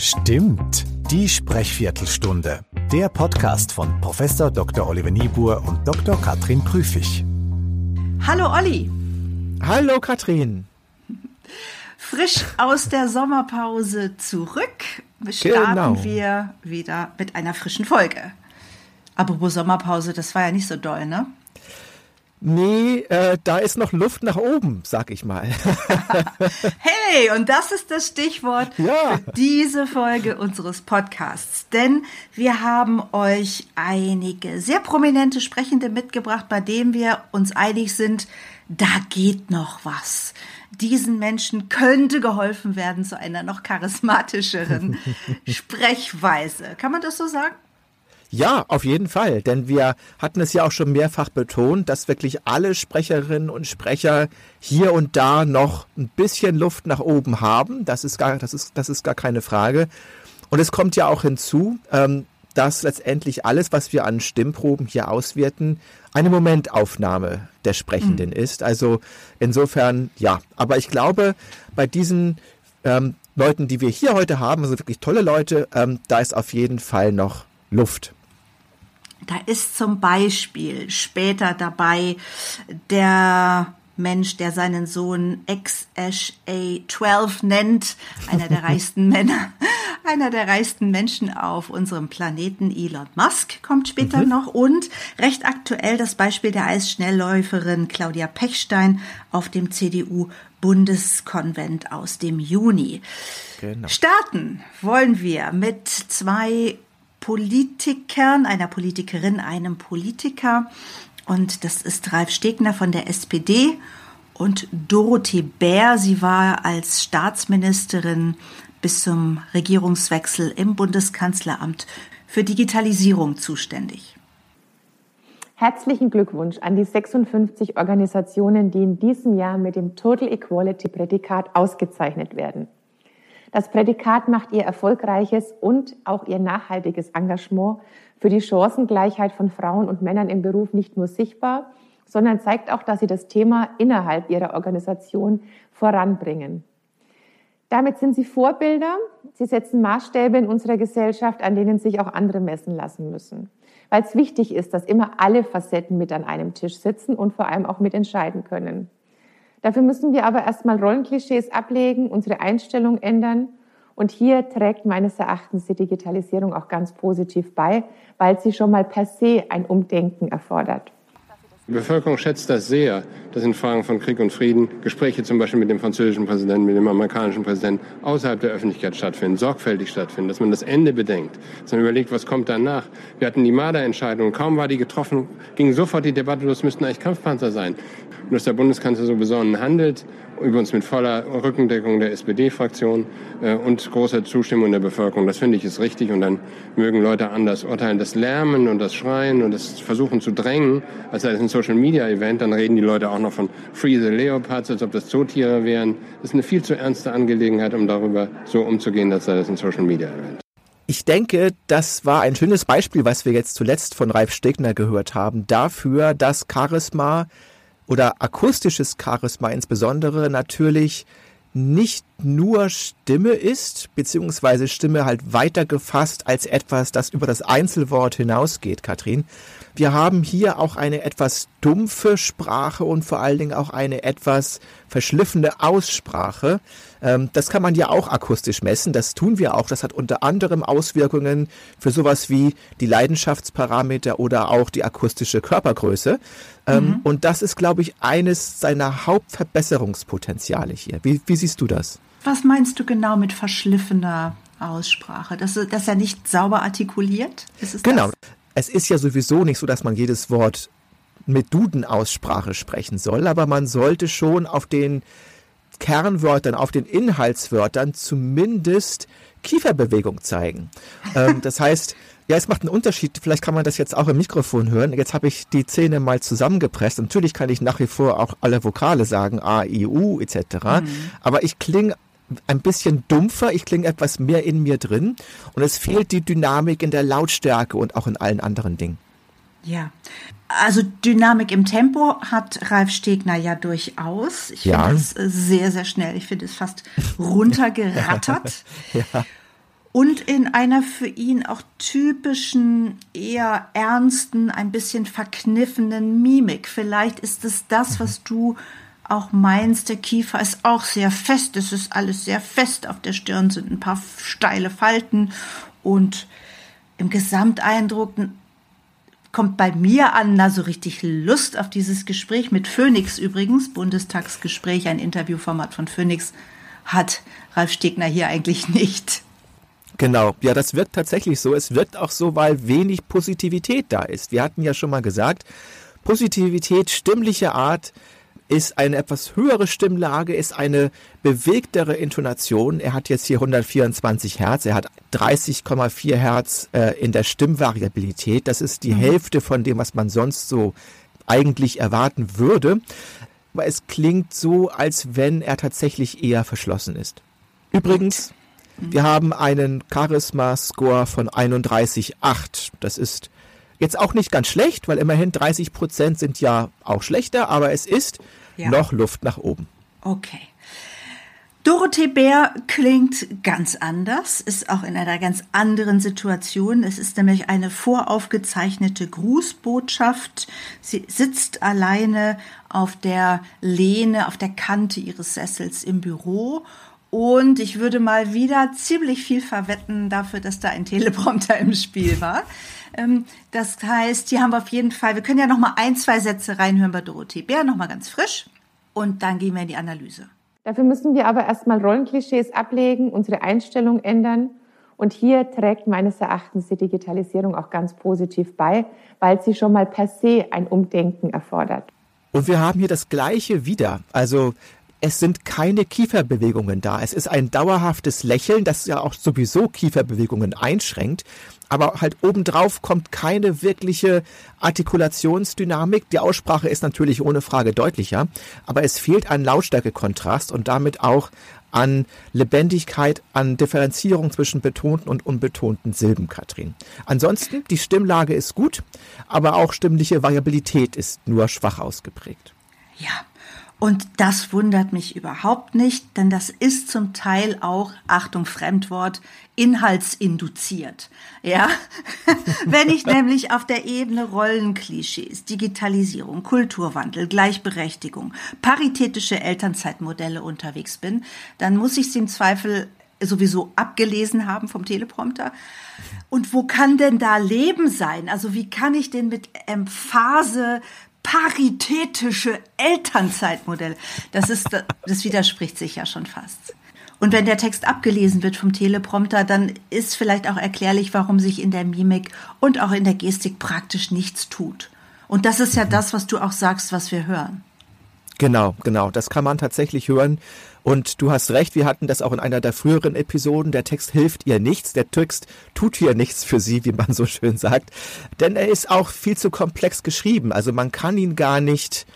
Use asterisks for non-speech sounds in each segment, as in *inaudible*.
Stimmt, die Sprechviertelstunde. Der Podcast von Prof. Dr. Oliver Niebuhr und Dr. Katrin Prüfig. Hallo Olli. Hallo Katrin. Frisch aus der Sommerpause zurück starten genau. wir wieder mit einer frischen Folge. Apropos Sommerpause, das war ja nicht so doll, ne? Nee, äh, da ist noch Luft nach oben, sag ich mal. *laughs* hey, und das ist das Stichwort ja. für diese Folge unseres Podcasts. Denn wir haben euch einige sehr prominente Sprechende mitgebracht, bei denen wir uns einig sind, da geht noch was. Diesen Menschen könnte geholfen werden zu einer noch charismatischeren *laughs* Sprechweise. Kann man das so sagen? Ja, auf jeden Fall, denn wir hatten es ja auch schon mehrfach betont, dass wirklich alle Sprecherinnen und Sprecher hier und da noch ein bisschen Luft nach oben haben. Das ist gar, das ist, das ist gar keine Frage. Und es kommt ja auch hinzu, ähm, dass letztendlich alles, was wir an Stimmproben hier auswerten, eine Momentaufnahme der Sprechenden mhm. ist. Also insofern, ja. Aber ich glaube, bei diesen ähm, Leuten, die wir hier heute haben, also wirklich tolle Leute, ähm, da ist auf jeden Fall noch Luft. Da ist zum Beispiel später dabei der Mensch, der seinen Sohn XSA12 nennt, einer der *laughs* reichsten Männer, einer der reichsten Menschen auf unserem Planeten, Elon Musk, kommt später mhm. noch. Und recht aktuell das Beispiel der Eisschnellläuferin Claudia Pechstein auf dem CDU-Bundeskonvent aus dem Juni. Genau. Starten wollen wir mit zwei Politikern, einer Politikerin, einem Politiker. Und das ist Ralf Stegner von der SPD und Dorothee Bär. Sie war als Staatsministerin bis zum Regierungswechsel im Bundeskanzleramt für Digitalisierung zuständig. Herzlichen Glückwunsch an die 56 Organisationen, die in diesem Jahr mit dem Total Equality Prädikat ausgezeichnet werden. Das Prädikat macht ihr erfolgreiches und auch ihr nachhaltiges Engagement für die Chancengleichheit von Frauen und Männern im Beruf nicht nur sichtbar, sondern zeigt auch, dass sie das Thema innerhalb ihrer Organisation voranbringen. Damit sind sie Vorbilder. Sie setzen Maßstäbe in unserer Gesellschaft, an denen sich auch andere messen lassen müssen. Weil es wichtig ist, dass immer alle Facetten mit an einem Tisch sitzen und vor allem auch mitentscheiden können. Dafür müssen wir aber erstmal Rollenklischees ablegen, unsere Einstellung ändern. Und hier trägt meines Erachtens die Digitalisierung auch ganz positiv bei, weil sie schon mal per se ein Umdenken erfordert. Die Bevölkerung schätzt das sehr, dass in Fragen von Krieg und Frieden Gespräche zum Beispiel mit dem französischen Präsidenten, mit dem amerikanischen Präsidenten außerhalb der Öffentlichkeit stattfinden, sorgfältig stattfinden, dass man das Ende bedenkt, dass man überlegt, was kommt danach. Wir hatten die Marder-Entscheidung, kaum war die getroffen, ging sofort die Debatte los, müssten eigentlich Kampfpanzer sein. Und dass der Bundeskanzler so besonnen handelt, übrigens mit voller Rückendeckung der SPD-Fraktion äh, und großer Zustimmung der Bevölkerung. Das finde ich ist richtig und dann mögen Leute anders urteilen. Das Lärmen und das Schreien und das Versuchen zu drängen, als sei das ein Social-Media-Event, dann reden die Leute auch noch von Free the Leopards, als ob das Zootiere wären. Das ist eine viel zu ernste Angelegenheit, um darüber so umzugehen, als sei das ein Social-Media-Event. Ich denke, das war ein schönes Beispiel, was wir jetzt zuletzt von Ralf Stegner gehört haben, dafür, dass Charisma oder akustisches Charisma insbesondere natürlich nicht nur Stimme ist, beziehungsweise Stimme halt weiter gefasst als etwas, das über das Einzelwort hinausgeht, Katrin. Wir haben hier auch eine etwas dumpfe Sprache und vor allen Dingen auch eine etwas verschliffene Aussprache. Ähm, das kann man ja auch akustisch messen. Das tun wir auch. Das hat unter anderem Auswirkungen für sowas wie die Leidenschaftsparameter oder auch die akustische Körpergröße. Ähm, mhm. Und das ist, glaube ich, eines seiner Hauptverbesserungspotenziale hier. Wie, wie siehst du das? Was meinst du genau mit verschliffener Aussprache? Dass, dass er nicht sauber artikuliert? genau. Das? Es ist ja sowieso nicht so, dass man jedes Wort mit Duden-Aussprache sprechen soll, aber man sollte schon auf den Kernwörtern, auf den Inhaltswörtern zumindest Kieferbewegung zeigen. ähm, das heißt, ja, es macht einen Unterschied. Vielleicht kann man das jetzt auch im Mikrofon hören. Jetzt habe ich die Zähne mal zusammengepresst. Natürlich kann ich nach wie vor auch alle Vokale sagen, A, I, U etc. Mhm. Aber ich klinge ein bisschen dumpfer, ich klinge etwas mehr in mir drin und es fehlt die Dynamik in der Lautstärke und auch in allen anderen Dingen. Ja, also Dynamik im Tempo hat Ralf Stegner ja durchaus. Ich ja. finde es sehr, sehr schnell. Ich finde es fast runtergerattert. *laughs* ja. und in einer für ihn auch typischen, eher ernsten, ein bisschen verkniffenen Mimik. Vielleicht ist es das, was du auch meinst, der Kiefer ist auch sehr fest, es ist alles sehr fest, auf der Stirn sind ein paar steile Falten und im Gesamteindruck kommt bei mir an, na so richtig Lust auf dieses Gespräch mit Phoenix übrigens, Bundestagsgespräch, ein Interviewformat von Phoenix, hat Ralf Stegner hier eigentlich nicht. Genau, ja, das wirkt tatsächlich so. Es wirkt auch so, weil wenig Positivität da ist. Wir hatten ja schon mal gesagt, Positivität stimmlicher Art ist eine etwas höhere Stimmlage, ist eine bewegtere Intonation. Er hat jetzt hier 124 Hertz, er hat 30,4 Hertz äh, in der Stimmvariabilität. Das ist die mhm. Hälfte von dem, was man sonst so eigentlich erwarten würde. Aber es klingt so, als wenn er tatsächlich eher verschlossen ist. Übrigens, wir haben einen Charisma-Score von 31,8. Das ist jetzt auch nicht ganz schlecht, weil immerhin 30 Prozent sind ja auch schlechter, aber es ist ja. noch Luft nach oben. Okay. Dorothee Bär klingt ganz anders, ist auch in einer ganz anderen Situation. Es ist nämlich eine voraufgezeichnete Grußbotschaft. Sie sitzt alleine auf der Lehne, auf der Kante ihres Sessels im Büro und ich würde mal wieder ziemlich viel verwetten dafür, dass da ein Teleprompter im Spiel war. Ähm, das heißt, hier haben wir auf jeden Fall, wir können ja noch mal ein, zwei Sätze reinhören bei Dorothee Bär, noch mal ganz frisch. Und dann gehen wir in die Analyse. Dafür müssen wir aber erstmal Rollenklischees ablegen, unsere Einstellung ändern. Und hier trägt meines Erachtens die Digitalisierung auch ganz positiv bei, weil sie schon mal per se ein Umdenken erfordert. Und wir haben hier das Gleiche wieder. Also es sind keine Kieferbewegungen da. Es ist ein dauerhaftes Lächeln, das ja auch sowieso Kieferbewegungen einschränkt. Aber halt obendrauf kommt keine wirkliche Artikulationsdynamik. Die Aussprache ist natürlich ohne Frage deutlicher, aber es fehlt ein Lautstärkekontrast und damit auch an Lebendigkeit, an Differenzierung zwischen betonten und unbetonten Silben, Katrin. Ansonsten, die Stimmlage ist gut, aber auch stimmliche Variabilität ist nur schwach ausgeprägt. Ja, und das wundert mich überhaupt nicht, denn das ist zum Teil auch, Achtung, Fremdwort, inhaltsinduziert. Ja, *laughs* wenn ich nämlich auf der Ebene Rollenklischees, Digitalisierung, Kulturwandel, Gleichberechtigung, paritätische Elternzeitmodelle unterwegs bin, dann muss ich sie im Zweifel sowieso abgelesen haben vom Teleprompter. Und wo kann denn da Leben sein? Also wie kann ich denn mit Emphase paritätische Elternzeitmodell. Das ist, das widerspricht sich ja schon fast. Und wenn der Text abgelesen wird vom Teleprompter, dann ist vielleicht auch erklärlich, warum sich in der Mimik und auch in der Gestik praktisch nichts tut. Und das ist ja das, was du auch sagst, was wir hören. Genau, genau. Das kann man tatsächlich hören. Und du hast recht, wir hatten das auch in einer der früheren Episoden. Der Text hilft ihr nichts. Der Text tut hier nichts für sie, wie man so schön sagt. Denn er ist auch viel zu komplex geschrieben. Also man kann ihn gar nicht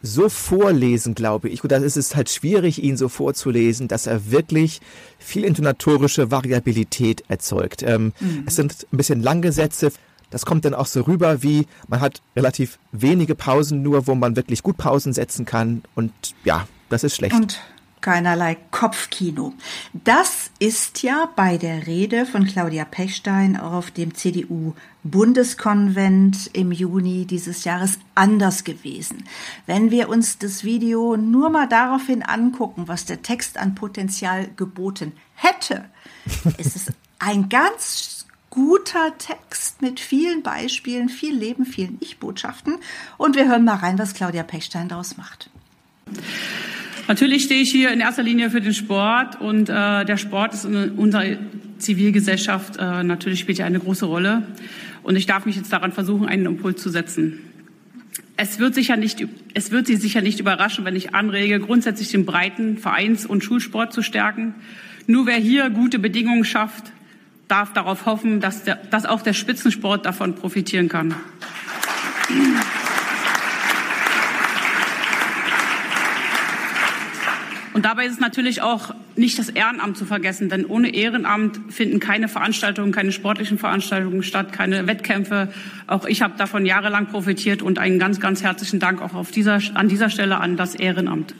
so vorlesen, glaube ich. Und dann ist es halt schwierig, ihn so vorzulesen, dass er wirklich viel intonatorische Variabilität erzeugt. Ähm, mhm. Es sind ein bisschen lange Sätze. Das kommt dann auch so rüber, wie man hat relativ wenige Pausen nur, wo man wirklich gut Pausen setzen kann. Und ja, das ist schlecht. Und keinerlei Kopfkino. Das ist ja bei der Rede von Claudia Pechstein auf dem CDU-Bundeskonvent im Juni dieses Jahres anders gewesen. Wenn wir uns das Video nur mal daraufhin angucken, was der Text an Potenzial geboten hätte, *laughs* ist es ein ganz guter Text mit vielen Beispielen, viel Leben, vielen Ich-Botschaften. Und wir hören mal rein, was Claudia Pechstein daraus macht. Natürlich stehe ich hier in erster Linie für den Sport und äh, der Sport ist in unserer Zivilgesellschaft äh, natürlich spielt ja eine große Rolle und ich darf mich jetzt daran versuchen, einen Impuls zu setzen. Es wird, sicher nicht, es wird Sie sicher nicht überraschen, wenn ich anrege, grundsätzlich den breiten Vereins- und Schulsport zu stärken. Nur wer hier gute Bedingungen schafft, darf darauf hoffen, dass, der, dass auch der Spitzensport davon profitieren kann. Und dabei ist es natürlich auch nicht das Ehrenamt zu vergessen, denn ohne Ehrenamt finden keine Veranstaltungen, keine sportlichen Veranstaltungen statt, keine Wettkämpfe. Auch ich habe davon jahrelang profitiert und einen ganz, ganz herzlichen Dank auch auf dieser, an dieser Stelle an das Ehrenamt.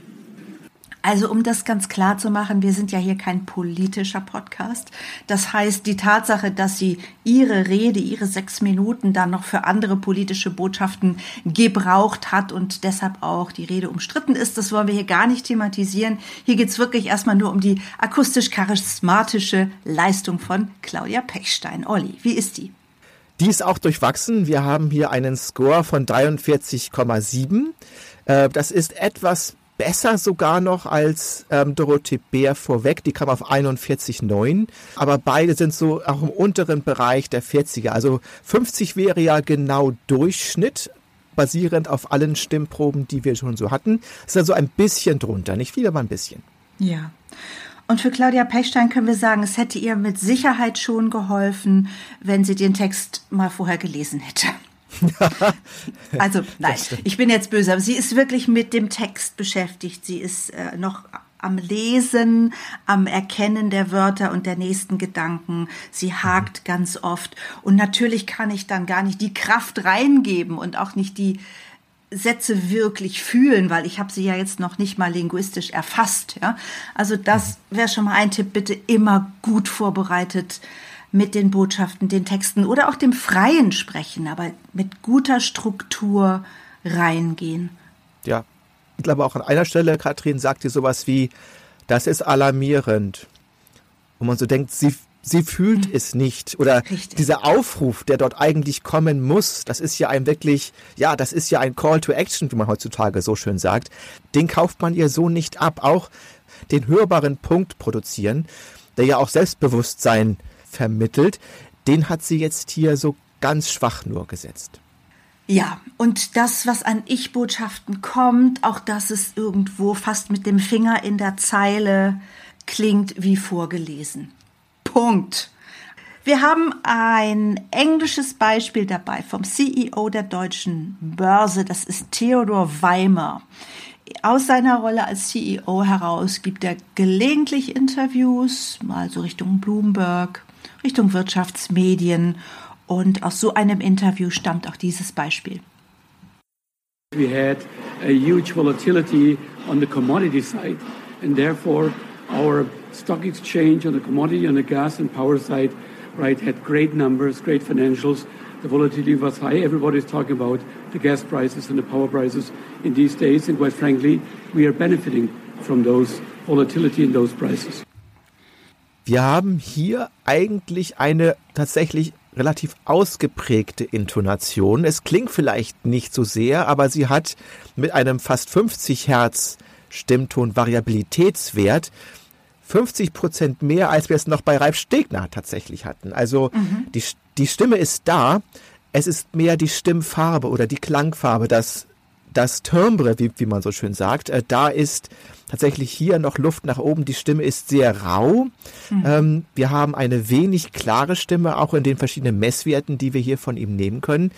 Also um das ganz klar zu machen, wir sind ja hier kein politischer Podcast. Das heißt, die Tatsache, dass sie ihre Rede, ihre sechs Minuten dann noch für andere politische Botschaften gebraucht hat und deshalb auch die Rede umstritten ist, das wollen wir hier gar nicht thematisieren. Hier geht's wirklich erstmal nur um die akustisch-charismatische Leistung von Claudia Pechstein. Olli, wie ist die? Die ist auch durchwachsen. Wir haben hier einen Score von 43,7. Äh, das ist etwas besser sogar noch als ähm, Dorothee Bär vorweg. Die kam auf 41,9. Aber beide sind so auch im unteren Bereich der 40er. Also 50 wäre ja genau Durchschnitt, basierend auf allen Stimmproben, die wir schon so hatten. Ist also ein bisschen drunter. Nicht viel, aber ein bisschen. Ja. Und für Claudia Pechstein können wir sagen, es hätte ihr mit Sicherheit schon geholfen, wenn sie den Text mal vorher gelesen hätte. *laughs* also nein, ich bin jetzt böse, aber sie ist wirklich mit dem Text beschäftigt. Sie ist äh, noch am Lesen, am Erkennen der Wörter und der nächsten Gedanken. Sie hakt mhm. ganz oft. Und natürlich kann ich dann gar nicht die Kraft reingeben und auch nicht die Sätze wirklich fühlen, weil ich habe sie ja jetzt noch nicht mal linguistisch erfasst. Ja? Also das mhm. wäre schon mal ein Tipp, bitte immer gut vorbereitet mit den Botschaften, den Texten oder auch dem freien Sprechen, aber mit guter Struktur reingehen. Ja, ich glaube auch an einer Stelle, Katrin sagt sie sowas wie, das ist alarmierend. Und man so denkt, sie, sie fühlt mhm. es nicht. Oder Richtig. dieser Aufruf, der dort eigentlich kommen muss, das ist ja ein wirklich, ja, das ist ja ein Call to Action, wie man heutzutage so schön sagt. Den kauft man ihr so nicht ab. Auch den hörbaren Punkt produzieren, der ja auch Selbstbewusstsein vermittelt, den hat sie jetzt hier so ganz schwach nur gesetzt. Ja, und das, was an Ich-Botschaften kommt, auch dass es irgendwo fast mit dem Finger in der Zeile klingt wie vorgelesen. Punkt. Wir haben ein englisches Beispiel dabei vom CEO der deutschen Börse, das ist Theodor Weimer. Aus seiner Rolle als CEO heraus gibt er gelegentlich Interviews, mal so Richtung Bloomberg, Richtung Wirtschaftsmedien. Und aus so einem Interview stammt auch dieses Beispiel. We had a huge volatility on the commodity side, and therefore our stock exchange on the commodity, on the gas and power side, right, had great numbers, great financials. The volatility was high. Everybody's talking about the gas prices and the power prices in these days, and quite frankly, we are benefiting from those volatility in those prices. Wir haben hier eigentlich eine tatsächlich relativ ausgeprägte Intonation. Es klingt vielleicht nicht so sehr, aber sie hat mit einem fast 50 Hertz Stimmton Variabilitätswert 50 Prozent mehr, als wir es noch bei Ralf Stegner tatsächlich hatten. Also mhm. die, die Stimme ist da. Es ist mehr die Stimmfarbe oder die Klangfarbe, das, das Timbre, wie, wie man so schön sagt. Äh, da ist tatsächlich hier noch Luft nach oben. Die Stimme ist sehr rau. Mhm. Ähm, wir haben eine wenig klare Stimme, auch in den verschiedenen Messwerten, die wir hier von ihm nehmen können.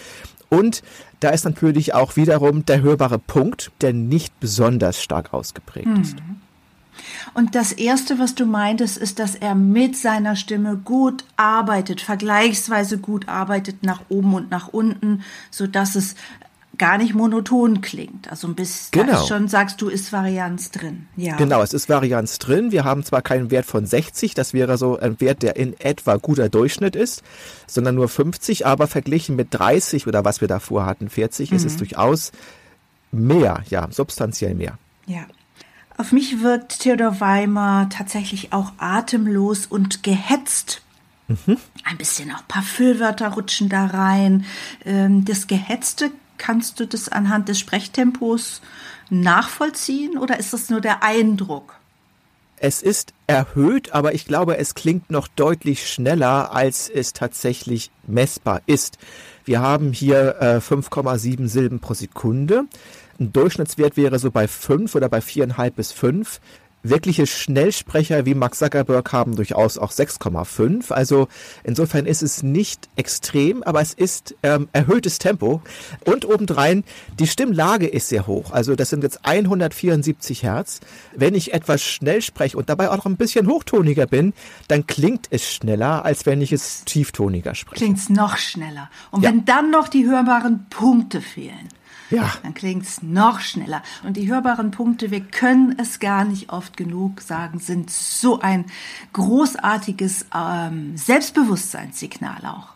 Und da ist natürlich auch wiederum der hörbare Punkt, der nicht besonders stark ausgeprägt mhm. ist. Und das Erste, was du meintest, ist, dass er mit seiner Stimme gut arbeitet, vergleichsweise gut arbeitet nach oben und nach unten, so dass es gar nicht monoton klingt. Also ein bisschen genau. schon, sagst du, ist Varianz drin. Ja. Genau, es ist Varianz drin. Wir haben zwar keinen Wert von 60, das wäre so ein Wert, der in etwa guter Durchschnitt ist, sondern nur 50, aber verglichen mit 30 oder was wir davor hatten, 40, mhm. ist es mhm. durchaus mehr, ja, substanziell mehr. Ja. Auf mich wirkt Theodor Weimer tatsächlich auch atemlos und gehetzt. Mhm. Ein bisschen auch ein paar Füllwörter rutschen da rein. Ähm, das Gehetzte Kannst du das anhand des Sprechtempos nachvollziehen oder ist das nur der Eindruck? Es ist erhöht, aber ich glaube, es klingt noch deutlich schneller, als es tatsächlich messbar ist. Wir haben hier äh, 5,7 Silben pro Sekunde. Ein Durchschnittswert wäre so bei 5 oder bei 4,5 bis 5. Wirkliche Schnellsprecher wie Max Zuckerberg haben durchaus auch 6,5. Also insofern ist es nicht extrem, aber es ist ähm, erhöhtes Tempo. Und obendrein, die Stimmlage ist sehr hoch. Also das sind jetzt 174 Hertz. Wenn ich etwas schnell spreche und dabei auch noch ein bisschen hochtoniger bin, dann klingt es schneller, als wenn ich es tieftoniger spreche. Klingt es noch schneller. Und ja. wenn dann noch die hörbaren Punkte fehlen, Ja. Dann klingt es noch schneller. Und die hörbaren Punkte, wir können es gar nicht oft genug sagen, sind so ein großartiges ähm, Selbstbewusstseinssignal auch.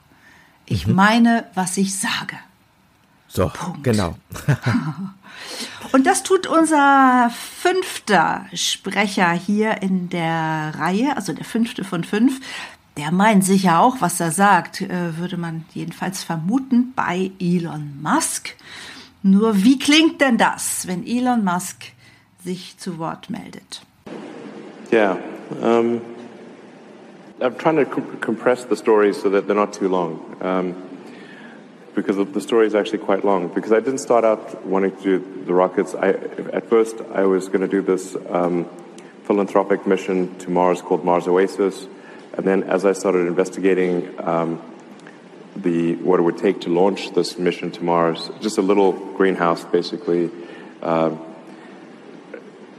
Ich mhm. meine, was ich sage. So, Punkt. genau. *laughs* *laughs* Und das tut unser fünfter Sprecher hier in der Reihe, also der fünfte von fünf. Der meint sicher auch, was er sagt, äh, würde man jedenfalls vermuten, bei Elon Musk. Nur wie klingt denn das, wenn Elon Musk sich zu Wort meldet? Yeah, um, I'm trying to compress the stories so that they're not too long. Um, because the story is actually quite long. Because I didn't start out wanting to do the rockets. I, at first, I was going to do this um, philanthropic mission to Mars called Mars Oasis, and then as I started investigating um, the what it would take to launch this mission to Mars, just a little greenhouse, basically. Uh,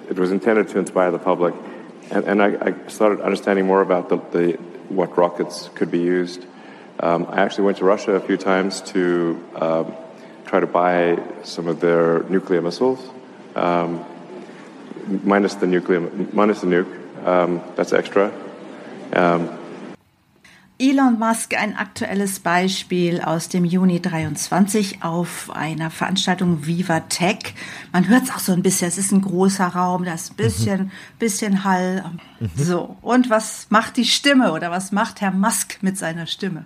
it was intended to inspire the public, and, and I, I, started understanding more about the, the, what rockets could be used. Um, I actually went to Russia a few times to um, try to buy some of their nuclear missiles, um, minus the nuclear, minus the nuke. Um, that's extra. Elon Musk ein aktuelles Beispiel aus dem Juni 23 auf einer Veranstaltung Viva Tech. Man hört es auch so ein bisschen, es ist ein großer Raum, da ist ein bisschen, bisschen Hall. So, und was macht die Stimme oder was macht Herr Musk mit seiner Stimme?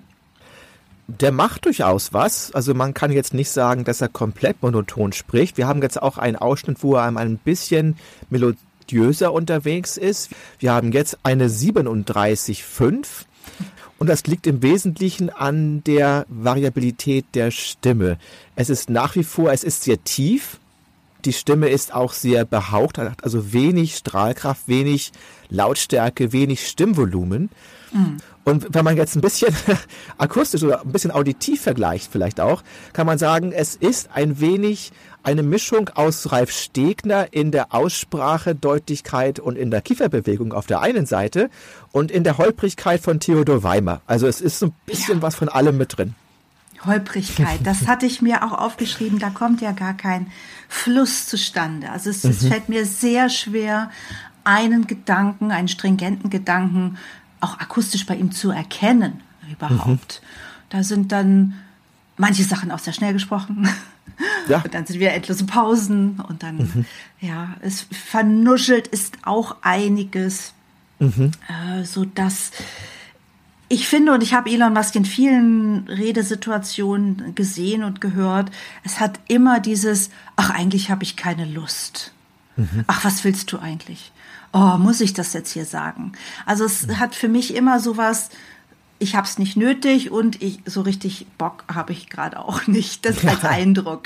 Der macht durchaus was. Also man kann jetzt nicht sagen, dass er komplett monoton spricht. Wir haben jetzt auch einen Ausschnitt, wo er ein bisschen melodiöser unterwegs ist. Wir haben jetzt eine 37,5 und das liegt im Wesentlichen an der Variabilität der Stimme. Es ist nach wie vor, es ist sehr tief. Die Stimme ist auch sehr behaucht, hat also wenig Strahlkraft, wenig Lautstärke, wenig Stimmvolumen. Mhm. Und wenn man jetzt ein bisschen *laughs* akustisch oder ein bisschen auditiv vergleicht vielleicht auch, kann man sagen, es ist ein wenig eine Mischung aus Ralf Stegner in der Aussprache, Deutlichkeit und in der Kieferbewegung auf der einen Seite und in der Holprigkeit von Theodor Weimer. Also es ist so ein bisschen ja. was von allem mit drin. Holprigkeit, das *laughs* hatte ich mir auch aufgeschrieben, da kommt ja gar kein Fluss zustande. Also es, mhm. es fällt mir sehr schwer, einen Gedanken, einen stringenten Gedanken auch akustisch bei ihm zu erkennen überhaupt. Mhm. Da sind dann manche Sachen auch sehr schnell gesprochen. *laughs* Ja. Und dann sind wir endlose Pausen und dann, mhm. ja, es vernuschelt ist auch einiges, mhm. äh, so dass ich finde, und ich habe Elon Musk in vielen Redesituationen gesehen und gehört, es hat immer dieses, ach, eigentlich habe ich keine Lust. Mhm. Ach, was willst du eigentlich? Oh, muss ich das jetzt hier sagen? Also es mhm. hat für mich immer sowas, ich habe es nicht nötig und ich so richtig Bock habe ich gerade auch *laughs* nicht. Das als Eindruck.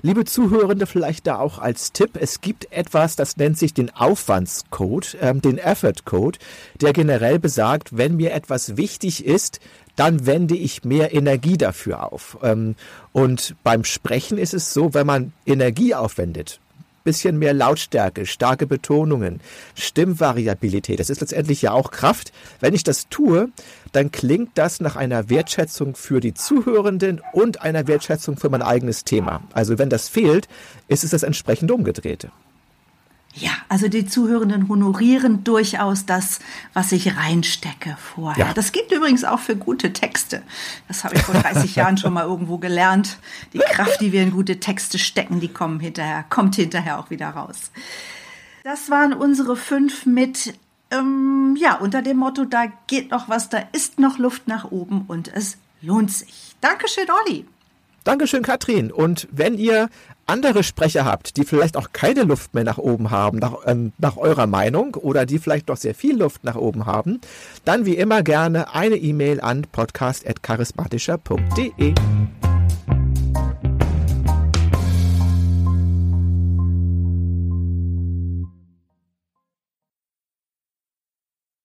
Liebe Zuhörende, vielleicht da auch als Tipp, es gibt etwas, das nennt sich den Aufwandscode, ähm, den Effort Code, der generell besagt, wenn mir etwas wichtig ist, dann wende ich mehr Energie dafür auf. Ähm, und beim Sprechen ist es so, wenn man Energie aufwendet, bisschen mehr Lautstärke, starke Betonungen, Stimmvariabilität. Das ist letztendlich ja auch Kraft. Wenn ich das tue, dann klingt das nach einer Wertschätzung für die Zuhörenden und einer Wertschätzung für mein eigenes Thema. Also wenn das fehlt, ist es das entsprechend umgedrehte. Ja, also die Zuhörenden honorieren durchaus das, was ich reinstecke vorher. Ja. Das gilt übrigens auch für gute Texte. Das habe ich vor 30 *laughs* Jahren schon mal irgendwo gelernt. Die Kraft, die wir in gute Texte stecken, die kommen hinterher, kommt hinterher auch wieder raus. Das waren unsere fünf mit, ähm, ja, unter dem Motto, da geht noch was, da ist noch Luft nach oben und es lohnt sich. Dankeschön, Olli. Dankeschön, Katrin. Und wenn ihr andere Sprecher habt, die vielleicht auch keine Luft mehr nach oben haben, nach, ähm, nach eurer Meinung, oder die vielleicht doch sehr viel Luft nach oben haben, dann wie immer gerne eine E-Mail an podcast.charismatischer.de.